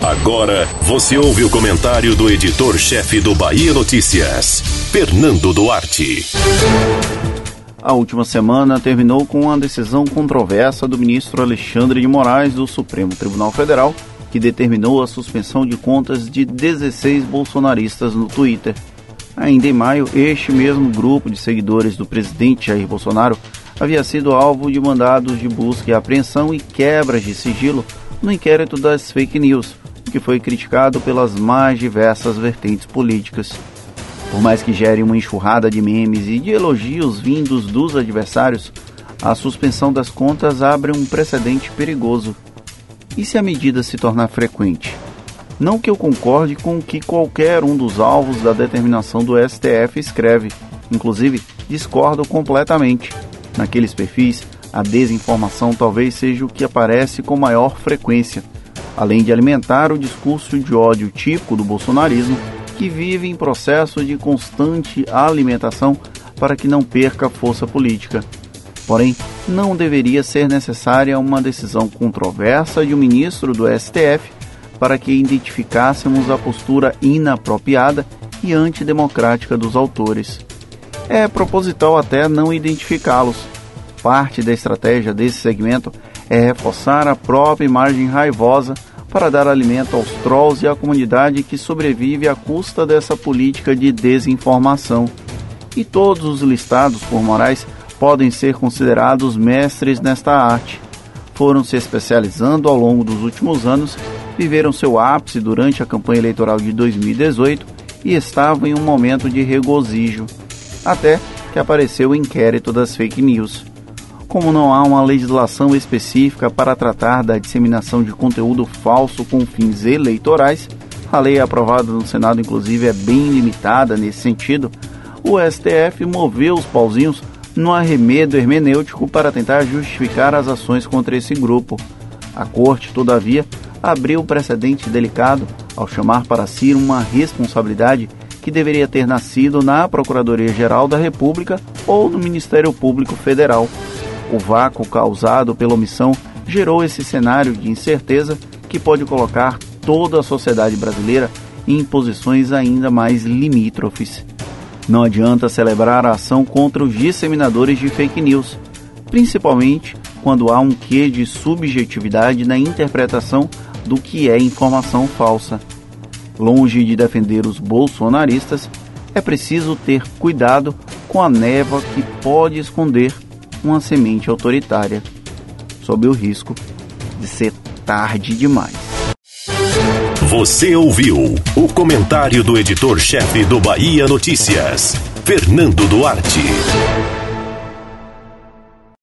Agora você ouve o comentário do editor-chefe do Bahia Notícias, Fernando Duarte. A última semana terminou com a decisão controversa do ministro Alexandre de Moraes do Supremo Tribunal Federal, que determinou a suspensão de contas de 16 bolsonaristas no Twitter. Ainda em maio, este mesmo grupo de seguidores do presidente Jair Bolsonaro havia sido alvo de mandados de busca e apreensão e quebras de sigilo no inquérito das fake news, que foi criticado pelas mais diversas vertentes políticas. Por mais que gere uma enxurrada de memes e de elogios vindos dos adversários, a suspensão das contas abre um precedente perigoso. E se a medida se tornar frequente? Não que eu concorde com o que qualquer um dos alvos da determinação do STF escreve, inclusive discordo completamente. Naqueles perfis, a desinformação talvez seja o que aparece com maior frequência, além de alimentar o discurso de ódio típico do bolsonarismo, que vive em processo de constante alimentação para que não perca força política. Porém, não deveria ser necessária uma decisão controversa de um ministro do STF para que identificássemos a postura inapropriada e antidemocrática dos autores. É proposital até não identificá-los. Parte da estratégia desse segmento é reforçar a própria imagem raivosa para dar alimento aos trolls e à comunidade que sobrevive à custa dessa política de desinformação. E todos os listados por Moraes podem ser considerados mestres nesta arte. Foram se especializando ao longo dos últimos anos viveram seu ápice durante a campanha eleitoral de 2018 e estavam em um momento de regozijo, até que apareceu o inquérito das fake news. Como não há uma legislação específica para tratar da disseminação de conteúdo falso com fins eleitorais, a lei aprovada no Senado, inclusive, é bem limitada nesse sentido. O STF moveu os pauzinhos no arremedo hermenêutico para tentar justificar as ações contra esse grupo. A corte, todavia, abriu precedente delicado ao chamar para si uma responsabilidade que deveria ter nascido na Procuradoria-Geral da República ou no Ministério Público Federal. O vácuo causado pela omissão gerou esse cenário de incerteza que pode colocar toda a sociedade brasileira em posições ainda mais limítrofes. Não adianta celebrar a ação contra os disseminadores de fake news, principalmente quando há um quê de subjetividade na interpretação do que é informação falsa. Longe de defender os bolsonaristas, é preciso ter cuidado com a névoa que pode esconder uma semente autoritária, sob o risco de ser tarde demais. Você ouviu o comentário do editor-chefe do Bahia Notícias, Fernando Duarte.